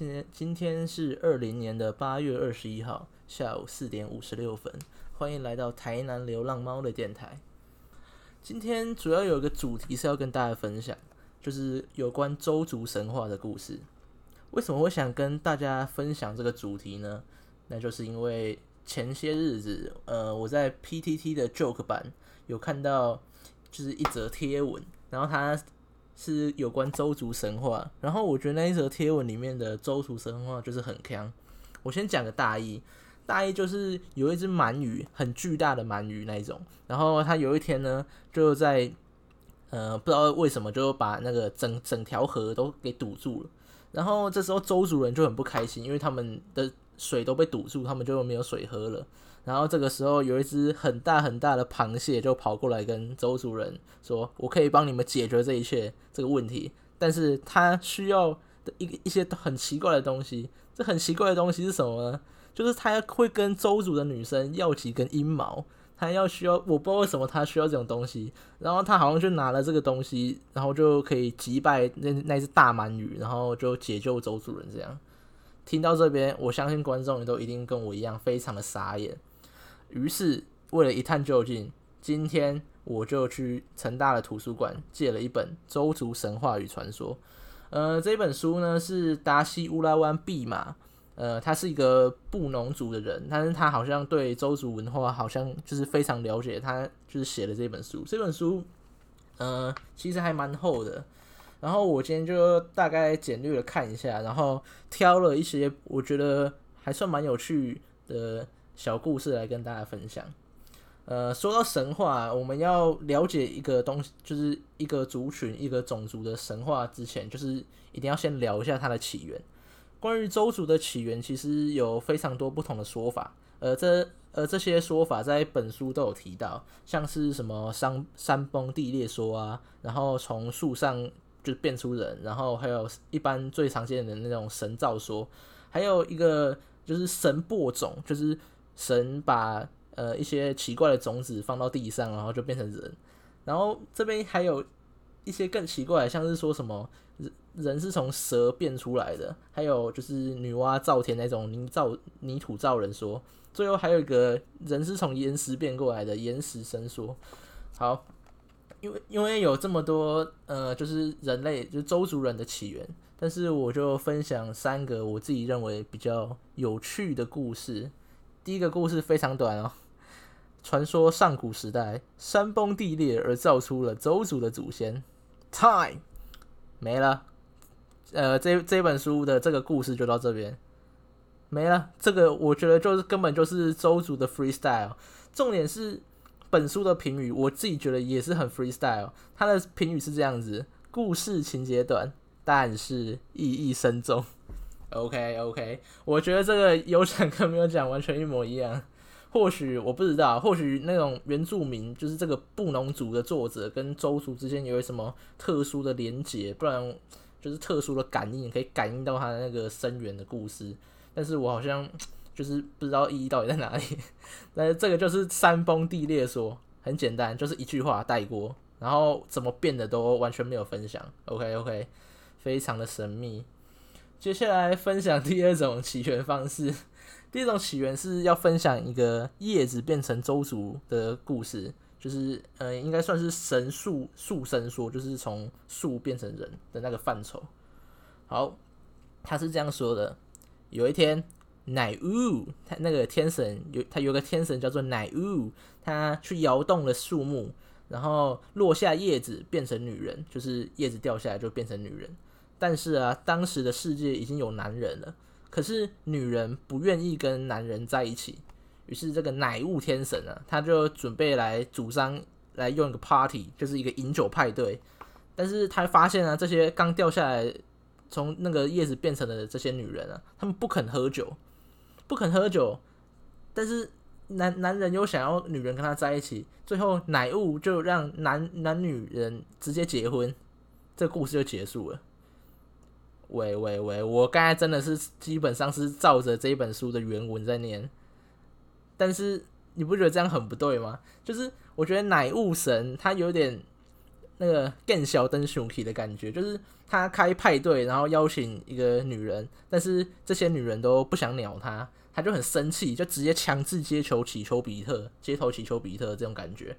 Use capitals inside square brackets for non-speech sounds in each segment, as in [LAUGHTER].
今天今天是二零年的八月二十一号下午四点五十六分，欢迎来到台南流浪猫的电台。今天主要有个主题是要跟大家分享，就是有关周族神话的故事。为什么会想跟大家分享这个主题呢？那就是因为前些日子，呃，我在 PTT 的 Joke 版有看到，就是一则贴文，然后它是有关周族神话，然后我觉得那一则贴文里面的周族神话就是很强。我先讲个大意，大意就是有一只鳗鱼，很巨大的鳗鱼那一种，然后它有一天呢，就在呃不知道为什么就把那个整整条河都给堵住了，然后这时候周族人就很不开心，因为他们的水都被堵住，他们就没有水喝了。然后这个时候有一只很大很大的螃蟹就跑过来跟周主人说：“我可以帮你们解决这一切这个问题，但是他需要的一一些很奇怪的东西。这很奇怪的东西是什么呢？就是他会跟周主的女生要几根阴毛，他要需要我不知道为什么他需要这种东西。然后他好像就拿了这个东西，然后就可以击败那那只大鳗鱼，然后就解救周主人。这样听到这边，我相信观众也都一定跟我一样非常的傻眼。”于是，为了一探究竟，今天我就去成大的图书馆借了一本《周族神话与传说》。呃，这本书呢是达西乌拉湾毕马，呃，他是一个布农族的人，但是他好像对周族文化好像就是非常了解，他就是写了这本书。这本书，呃，其实还蛮厚的。然后我今天就大概简略的看一下，然后挑了一些我觉得还算蛮有趣的。小故事来跟大家分享。呃，说到神话，我们要了解一个东西，就是一个族群、一个种族的神话之前，就是一定要先聊一下它的起源。关于周族的起源，其实有非常多不同的说法。呃，这呃这些说法在本书都有提到，像是什么山山崩地裂说啊，然后从树上就变出人，然后还有一般最常见的那种神造说，还有一个就是神播种，就是。神把呃一些奇怪的种子放到地上，然后就变成人。然后这边还有一些更奇怪，像是说什么人人是从蛇变出来的，还有就是女娲造田那种泥造泥土造人说。最后还有一个人是从岩石变过来的岩石神说。好，因为因为有这么多呃，就是人类就是周族人的起源，但是我就分享三个我自己认为比较有趣的故事。第一个故事非常短哦。传说上古时代山崩地裂而造出了周族的祖先。Time 没了。呃，这这本书的这个故事就到这边没了。这个我觉得就是根本就是周族的 freestyle。重点是本书的评语，我自己觉得也是很 freestyle。它的评语是这样子：故事情节短，但是意义深重。OK OK，我觉得这个有讲跟没有讲完全一模一样。或许我不知道，或许那种原住民就是这个布农族的作者跟周族之间有什么特殊的连结，不然就是特殊的感应可以感应到他的那个深远的故事。但是我好像就是不知道意义到底在哪里。但是这个就是山崩地裂说，很简单，就是一句话带过，然后怎么变的都完全没有分享。OK OK，非常的神秘。接下来分享第二种起源方式。第一种起源是要分享一个叶子变成周族的故事，就是呃，应该算是神树树神说，就是从树变成人的那个范畴。好，他是这样说的：有一天，乃乌他那个天神有他有个天神叫做乃乌，他去摇动了树木，然后落下叶子变成女人，就是叶子掉下来就变成女人。但是啊，当时的世界已经有男人了，可是女人不愿意跟男人在一起。于是这个乃雾天神啊，他就准备来主张来用一个 party，就是一个饮酒派对。但是他发现啊，这些刚掉下来从那个叶子变成的这些女人啊，他们不肯喝酒，不肯喝酒。但是男男人又想要女人跟他在一起，最后乃雾就让男男女人直接结婚，这故事就结束了。喂喂喂！我刚才真的是基本上是照着这本书的原文在念，但是你不觉得这样很不对吗？就是我觉得乃雾神他有点那个更小灯熊体的感觉，就是他开派对，然后邀请一个女人，但是这些女人都不想鸟他，他就很生气，就直接强制接球起丘比特，街头起丘比特这种感觉。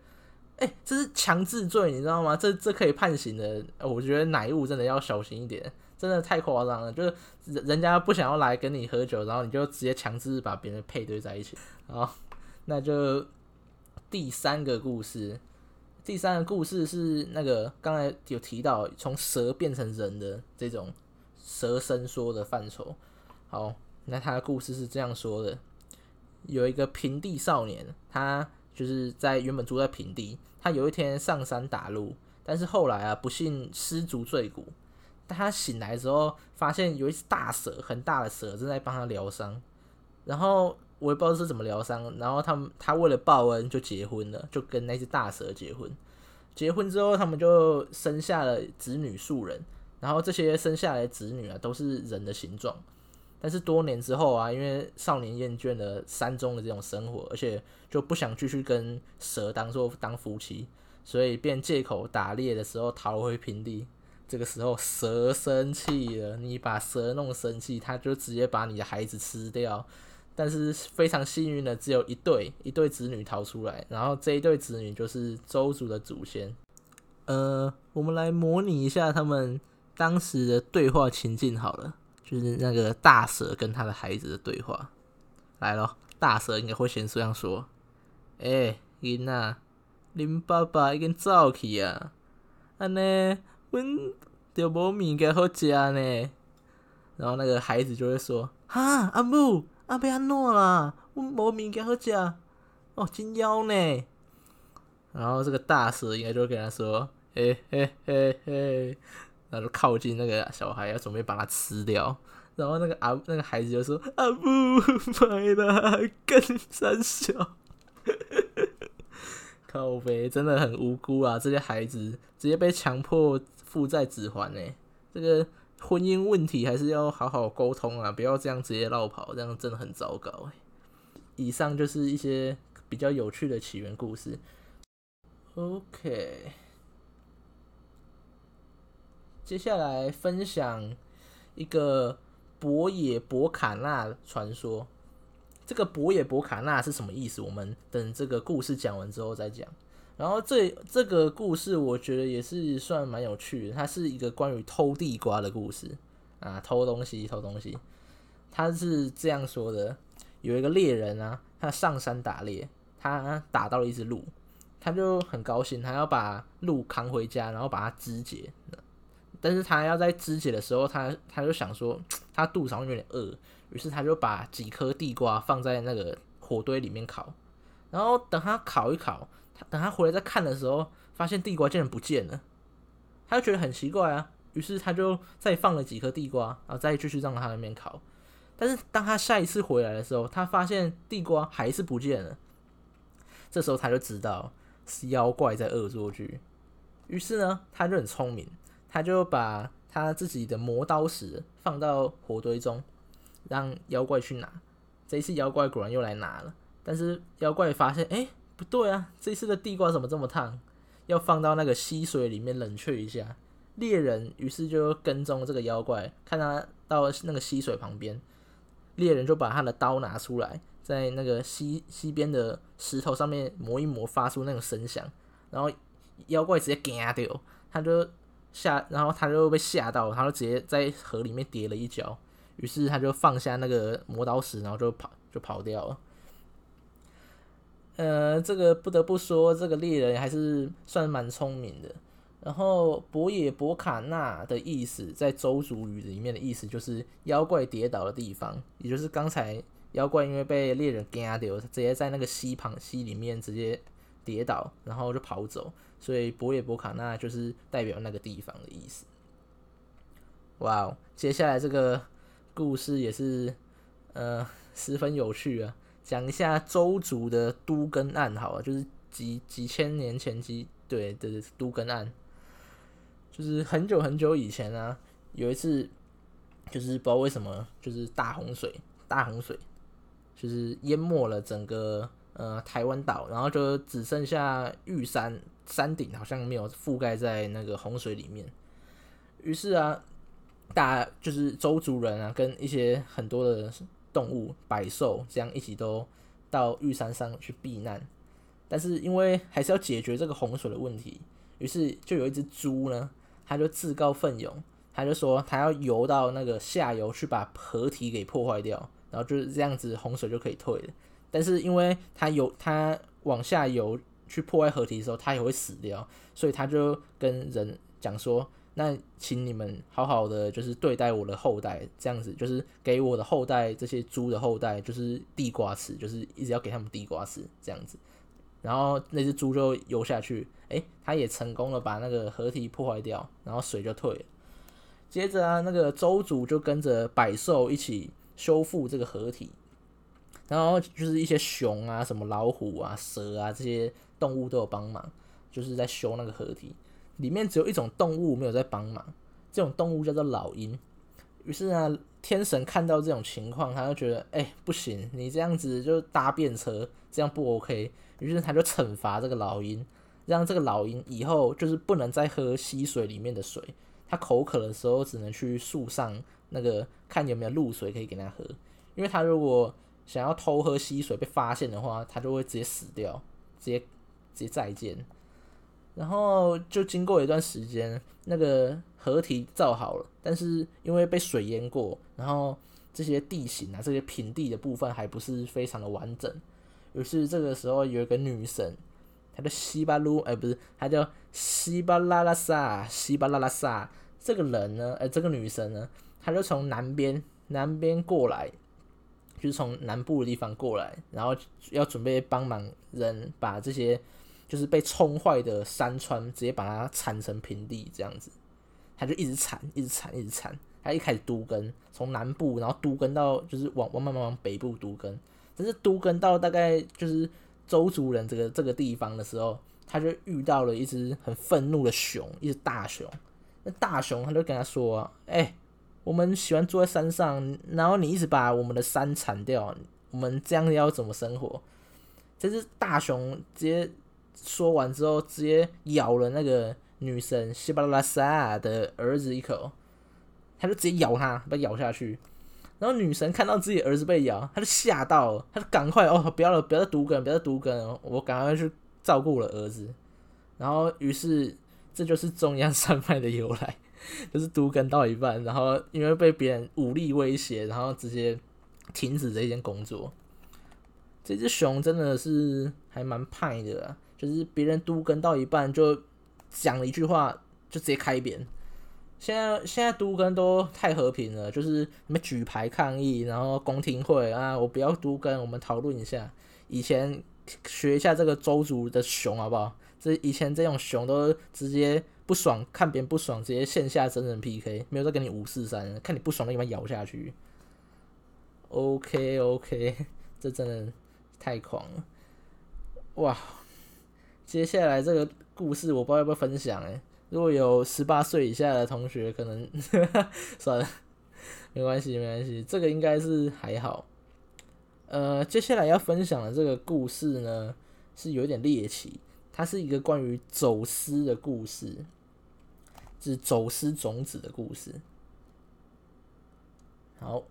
哎，这是强制罪，你知道吗？这这可以判刑的。我觉得奶雾真的要小心一点，真的太夸张了。就是人人家不想要来跟你喝酒，然后你就直接强制把别人配对在一起。好，那就第三个故事。第三个故事是那个刚才有提到从蛇变成人的这种蛇伸缩的范畴。好，那他的故事是这样说的：有一个平地少年，他就是在原本住在平地。他有一天上山打鹿，但是后来啊，不幸失足坠谷。他醒来之后，发现有一只大蛇，很大的蛇正在帮他疗伤。然后我也不知道是怎么疗伤。然后他们他为了报恩就结婚了，就跟那只大蛇结婚。结婚之后，他们就生下了子女数人。然后这些生下来的子女啊，都是人的形状。但是多年之后啊，因为少年厌倦了山中的这种生活，而且就不想继续跟蛇当做当夫妻，所以便借口打猎的时候逃回平地。这个时候蛇生气了，你把蛇弄生气，它就直接把你的孩子吃掉。但是非常幸运的，只有一对一对子女逃出来，然后这一对子女就是周族的祖先。呃，我们来模拟一下他们当时的对话情境好了。就是那个大蛇跟他的孩子的对话来了，大蛇应该会先这样说：“哎，囡仔，恁爸爸已经走去啊，安尼，阮就无物件好食呢。”然后那个孩子就会说：“哈，阿母，阿要安怎啦？阮无物件好食，哦，真枵呢。”然后这个大蛇应该就会跟他说：“嘿嘿嘿嘿。”然后就靠近那个小孩，要准备把它吃掉。然后那个阿那个孩子就说：“阿不买了，更三小。[LAUGHS] ”靠呗真的很无辜啊！这些孩子直接被强迫负债指还呢。这个婚姻问题还是要好好沟通啊，不要这样直接绕跑，这样真的很糟糕。以上就是一些比较有趣的起源故事。OK。接下来分享一个博野博卡纳传说。这个博野博卡纳是什么意思？我们等这个故事讲完之后再讲。然后这这个故事我觉得也是算蛮有趣的，它是一个关于偷地瓜的故事啊，偷东西，偷东西。他是这样说的：有一个猎人啊，他上山打猎，他打到了一只鹿，他就很高兴，他要把鹿扛回家，然后把它肢解。但是他要在肢解的时候，他他就想说，他肚子上有点饿，于是他就把几颗地瓜放在那个火堆里面烤，然后等他烤一烤，等他回来再看的时候，发现地瓜竟然不见了，他就觉得很奇怪啊，于是他就再放了几颗地瓜，然后再继续让他那边烤，但是当他下一次回来的时候，他发现地瓜还是不见了，这时候他就知道是妖怪在恶作剧，于是呢，他就很聪明。他就把他自己的磨刀石放到火堆中，让妖怪去拿。这一次妖怪果然又来拿了，但是妖怪发现，哎，不对啊，这次的地瓜怎么这么烫？要放到那个溪水里面冷却一下。猎人于是就跟踪这个妖怪，看他到那个溪水旁边，猎人就把他的刀拿出来，在那个溪 [LAUGHS] 溪边的石头上面磨一磨，发出那种声响，然后妖怪直接惊掉，他就。吓，然后他就被吓到，他就直接在河里面跌了一跤，于是他就放下那个磨刀石，然后就跑，就跑掉了。呃，这个不得不说，这个猎人还是算蛮聪明的。然后博野博卡纳的意思，在周族语里面的意思就是妖怪跌倒的地方，也就是刚才妖怪因为被猎人干掉，直接在那个溪旁溪里面直接跌倒，然后就跑走。所以博野博卡纳就是代表那个地方的意思。哇哦，接下来这个故事也是呃十分有趣啊，讲一下周族的都根案，好了，就是几几千年前几对的都根案，就是很久很久以前啊，有一次就是不知道为什么就是大洪水，大洪水就是淹没了整个呃台湾岛，然后就只剩下玉山山顶好像没有覆盖在那个洪水里面。于是啊，大就是周族人啊，跟一些很多的动物、百兽这样一起都到玉山上去避难。但是因为还是要解决这个洪水的问题，于是就有一只猪呢，他就自告奋勇，他就说他要游到那个下游去把河体给破坏掉，然后就是这样子洪水就可以退了。但是因为他游，他往下游去破坏河体的时候，他也会死掉，所以他就跟人讲说：“那请你们好好的就是对待我的后代，这样子就是给我的后代这些猪的后代就是地瓜吃，就是一直要给他们地瓜吃这样子。”然后那只猪就游下去，诶，它也成功了把那个河体破坏掉，然后水就退了。接着啊，那个周主就跟着百兽一起修复这个河体，然后就是一些熊啊、什么老虎啊、蛇啊这些动物都有帮忙，就是在修那个河体。里面只有一种动物没有在帮忙，这种动物叫做老鹰。于是呢，天神看到这种情况，他就觉得，哎，不行，你这样子就搭便车，这样不 OK。于是他就惩罚这个老鹰，让这个老鹰以后就是不能再喝溪水里面的水。他口渴的时候，只能去树上那个看有没有露水可以给他喝。因为他如果想要偷喝溪水被发现的话，他就会直接死掉，直接直接再见。然后就经过一段时间，那个河体造好了，但是因为被水淹过，然后这些地形啊，这些平地的部分还不是非常的完整。于是这个时候有一个女神，她叫西巴鲁，哎，不是，她叫西巴拉拉萨，西巴拉拉萨。这个人呢，哎，这个女神呢，她就从南边南边过来，就是从南部的地方过来，然后要准备帮忙人把这些就是被冲坏的山川直接把它铲成平地，这样子，他就一直铲，一直铲，一直铲。他一开始都根，从南部，然后都根到就是往往慢慢往北部都根。但是都跟到大概就是周族人这个这个地方的时候，他就遇到了一只很愤怒的熊，一只大熊。那大熊他就跟他说：“哎，我们喜欢住在山上，然后你一直把我们的山铲掉，我们这样要怎么生活？”这只大熊直接说完之后，直接咬了那个女神西巴拉萨的儿子一口，他就直接咬他，把咬下去。然后女神看到自己儿子被咬，她就吓到了，她就赶快哦，不要了，不要再毒根，不要再毒根，我赶快去照顾了儿子。然后于是这就是中央山脉的由来，就是毒根到一半，然后因为被别人武力威胁，然后直接停止这件工作。这只熊真的是还蛮派的，就是别人都根到一半就讲了一句话，就直接开扁。现在现在都跟都太和平了，就是你们举牌抗议，然后公听会啊，我不要都跟，我们讨论一下。以前学一下这个周族的熊好不好？这以前这种熊都直接不爽，看别人不爽，直接线下真人 PK，没有再跟你五四三，看你不爽的地方咬下去。OK OK，[LAUGHS] 这真的太狂了，哇！接下来这个故事我不知道要不要分享哎。如果有十八岁以下的同学，可能 [LAUGHS] 算了，没关系，没关系，这个应该是还好。呃，接下来要分享的这个故事呢，是有点猎奇，它是一个关于走私的故事，是走私种子的故事。好，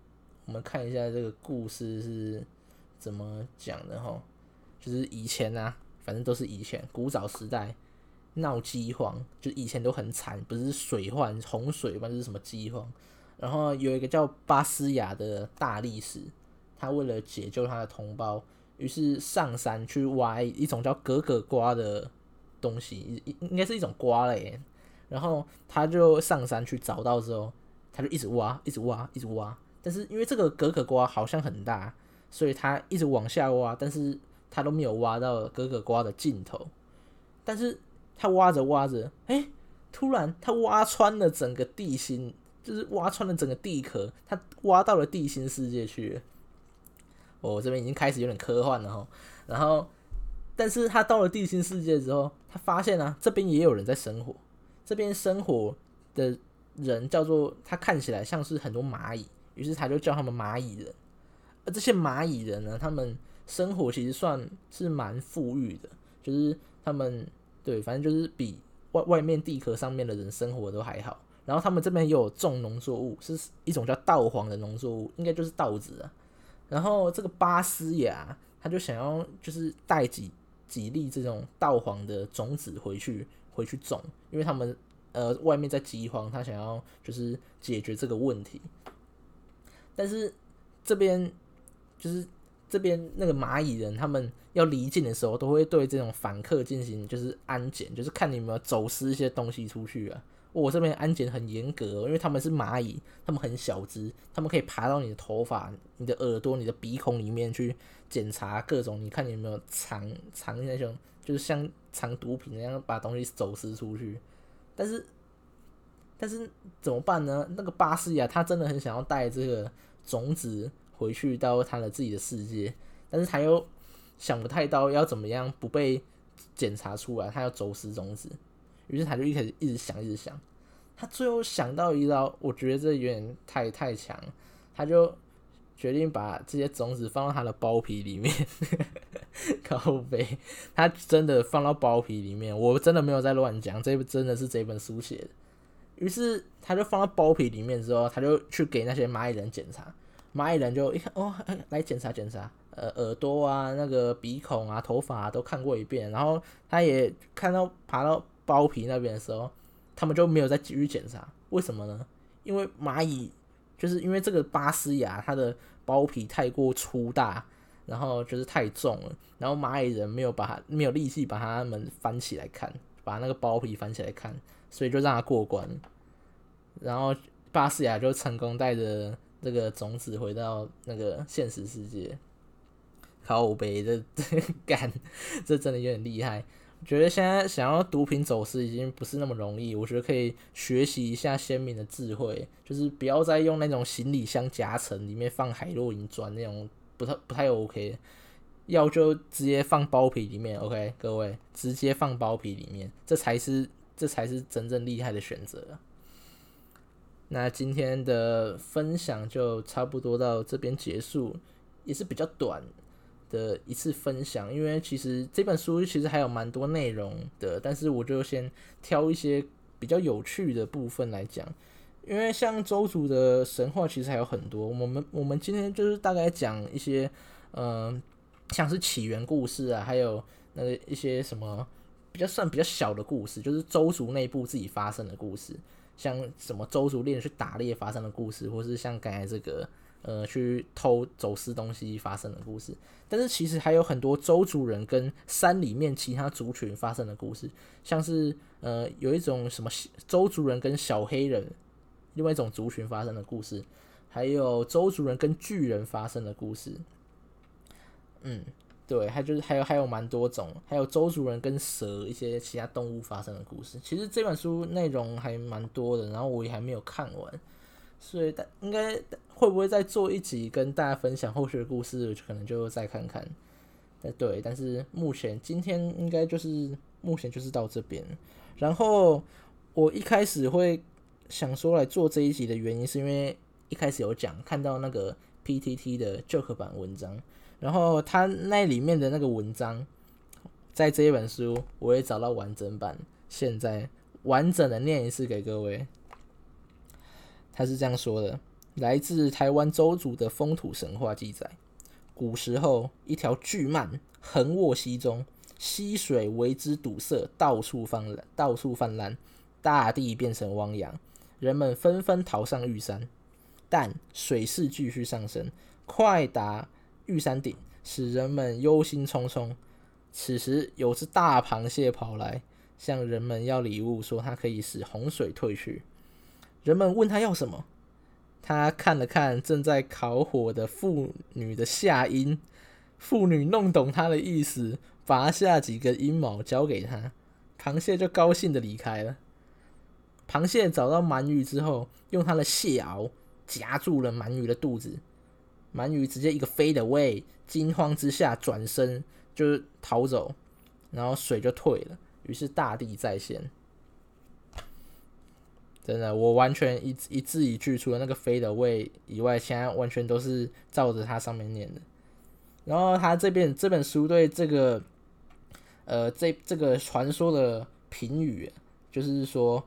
我们看一下这个故事是怎么讲的哈，就是以前啊，反正都是以前古早时代。闹饥荒，就以前都很惨，不是水患、洪水嘛，就是什么饥荒。然后有一个叫巴斯雅的大力士，他为了解救他的同胞，于是上山去挖一种叫格格瓜的东西，应应该是一种瓜类。然后他就上山去找到之后，他就一直挖，一直挖，一直挖。但是因为这个格格瓜好像很大，所以他一直往下挖，但是他都没有挖到哥哥瓜的尽头。但是他挖着挖着，哎，突然他挖穿了整个地心，就是挖穿了整个地壳，他挖到了地心世界去。哦，这边已经开始有点科幻了哈。然后，但是他到了地心世界之后，他发现啊，这边也有人在生活。这边生活的人叫做他看起来像是很多蚂蚁，于是他就叫他们蚂蚁人。而这些蚂蚁人呢，他们生活其实算是蛮富裕的，就是他们对，反正就是比外外面地壳上面的人生活都还好。然后他们这边也有种农作物，是一种叫稻黄的农作物，应该就是稻子啊。然后这个巴斯雅他就想要就是带几几粒这种稻黄的种子回去回去种，因为他们呃外面在饥荒，他想要就是解决这个问题。但是这边就是这边那个蚂蚁人，他们要离境的时候，都会对这种访客进行就是安检，就是看你有没有走私一些东西出去啊。我这边安检很严格，因为他们是蚂蚁，他们很小只，他们可以爬到你的头发、你的耳朵、你的鼻孔里面去检查各种，你看你有没有藏藏那种，就是像藏毒品那样把东西走私出去。但是，但是怎么办呢？那个巴斯亚他真的很想要带这个种子回去到他的自己的世界，但是他又想不太到要怎么样不被检查出来，他要走私种子。于是他就一开始一直想，一直想，他最后想到一招，我觉得这有点太太强，他就决定把这些种子放到他的包皮里面，[LAUGHS] 靠背，他真的放到包皮里面，我真的没有在乱讲，这真的是这本书写的。于是他就放到包皮里面之后，他就去给那些蚂蚁人检查，蚂蚁人就一看，哦，来检查检查，呃，耳朵啊，那个鼻孔啊，头发都看过一遍，然后他也看到爬到。包皮那边的时候，他们就没有再继续检查，为什么呢？因为蚂蚁就是因为这个巴斯牙，它的包皮太过粗大，然后就是太重了，然后蚂蚁人没有把它没有力气把它们翻起来看，把那个包皮翻起来看，所以就让它过关，然后巴斯亚就成功带着这个种子回到那个现实世界。靠背，这 [LAUGHS] 这干，这真的有点厉害。我觉得现在想要毒品走私已经不是那么容易，我觉得可以学习一下先民的智慧，就是不要再用那种行李箱夹层里面放海洛因砖那种，不太不太 OK，要就直接放包皮里面，OK，各位直接放包皮里面，这才是这才是真正厉害的选择。那今天的分享就差不多到这边结束，也是比较短。的一次分享，因为其实这本书其实还有蛮多内容的，但是我就先挑一些比较有趣的部分来讲。因为像周族的神话其实还有很多，我们我们今天就是大概讲一些，嗯，像是起源故事啊，还有那个一些什么比较算比较小的故事，就是周族内部自己发生的故事，像什么周族猎人去打猎发生的故事，或是像刚才这个。呃，去偷走私东西发生的故事，但是其实还有很多周族人跟山里面其他族群发生的故事，像是呃有一种什么周族人跟小黑人另外一种族群发生的故事，还有周族人跟巨人发生的故事。嗯，对，还就是还有还有蛮多种，还有周族人跟蛇一些其他动物发生的故事。其实这本书内容还蛮多的，然后我也还没有看完。所以大，应该会不会再做一集跟大家分享后续的故事？可能就再看看。哎，对，但是目前今天应该就是目前就是到这边。然后我一开始会想说来做这一集的原因，是因为一开始有讲看到那个 PTT 的 Joke 版文章，然后它那里面的那个文章，在这一本书我也找到完整版，现在完整的念一次给各位。他是这样说的：来自台湾周族的风土神话记载，古时候一条巨鳗横卧溪中，溪水为之堵塞，到处泛滥，到处泛滥，大地变成汪洋，人们纷纷逃上玉山，但水势继续上升，快达玉山顶，使人们忧心忡忡。此时，有只大螃蟹跑来，向人们要礼物，说它可以使洪水退去。人们问他要什么，他看了看正在烤火的妇女的下阴，妇女弄懂他的意思，拔下几根阴毛交给他，螃蟹就高兴的离开了。螃蟹找到鳗鱼之后，用它的蟹螯夹住了鳗鱼的肚子，鳗鱼直接一个飞的位，惊慌之下转身就逃走，然后水就退了，于是大地再现。真的，我完全一一字一句，除了那个飞的位以外，其他完全都是照着它上面念的。然后他这边这本书对这个，呃，这这个传说的评语，就是说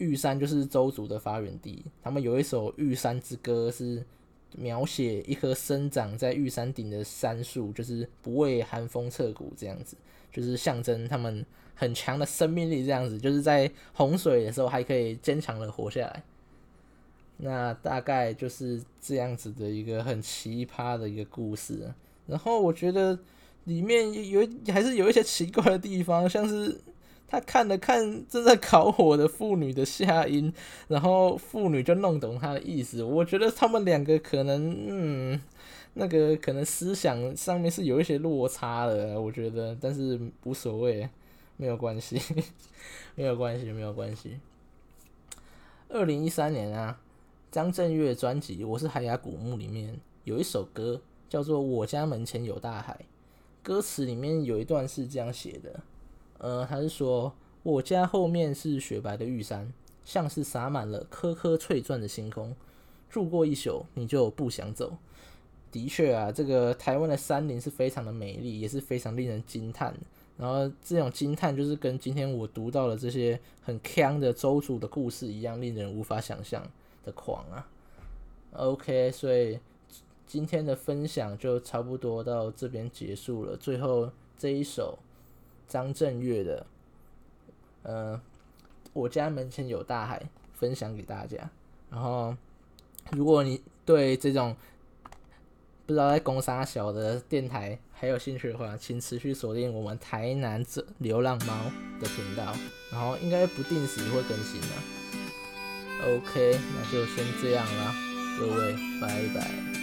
玉山就是周族的发源地。他们有一首《玉山之歌》，是描写一棵生长在玉山顶的杉树，就是不畏寒风彻骨这样子，就是象征他们很强的生命力这样子，就是在洪水的时候还可以坚强的活下来。那大概就是这样子的一个很奇葩的一个故事，然后我觉得里面有还是有一些奇怪的地方，像是他看了看正在烤火的妇女的下音，然后妇女就弄懂他的意思。我觉得他们两个可能，嗯，那个可能思想上面是有一些落差的，我觉得，但是无所谓，没有关系，[LAUGHS] 没有关系，没有关系。二零一三年啊。张震岳专辑《我是海牙古墓》里面有一首歌叫做《我家门前有大海》，歌词里面有一段是这样写的，呃，他是说我家后面是雪白的玉山，像是洒满了颗颗翠钻的星空，住过一宿你就不想走。的确啊，这个台湾的山林是非常的美丽，也是非常令人惊叹。然后这种惊叹就是跟今天我读到的这些很腔的周主的故事一样，令人无法想象。的狂啊，OK，所以今天的分享就差不多到这边结束了。最后这一首张震岳的，呃，我家门前有大海，分享给大家。然后，如果你对这种不知道在攻啥小的电台还有兴趣的话，请持续锁定我们台南这流浪猫的频道，然后应该不定时会更新的。OK，那就先这样啦，各位，拜拜。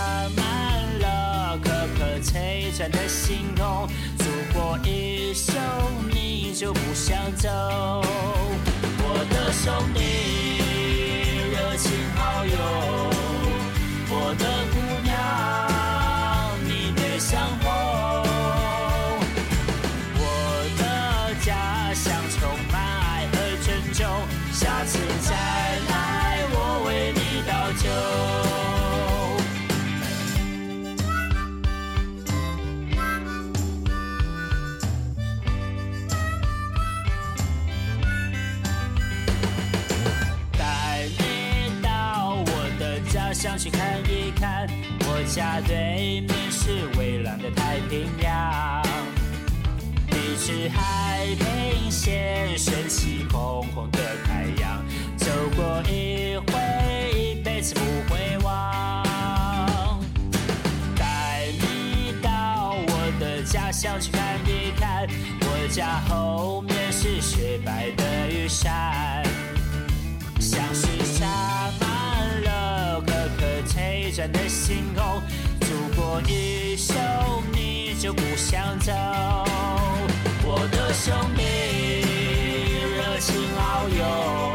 是洒满了颗颗。璀璨的星空，走过一生你就不想走。我的兄弟，热情好友，我的姑娘，你别想家对面是蔚蓝的太平洋，一直海平线升起红红的太阳，走过一回，一辈子不会忘。带你到我的家乡去看一看，我家后面是雪白的玉山，像是撒满了颗颗。璀璨的星空，走过一宿你就不想走。我的兄弟，热情好友。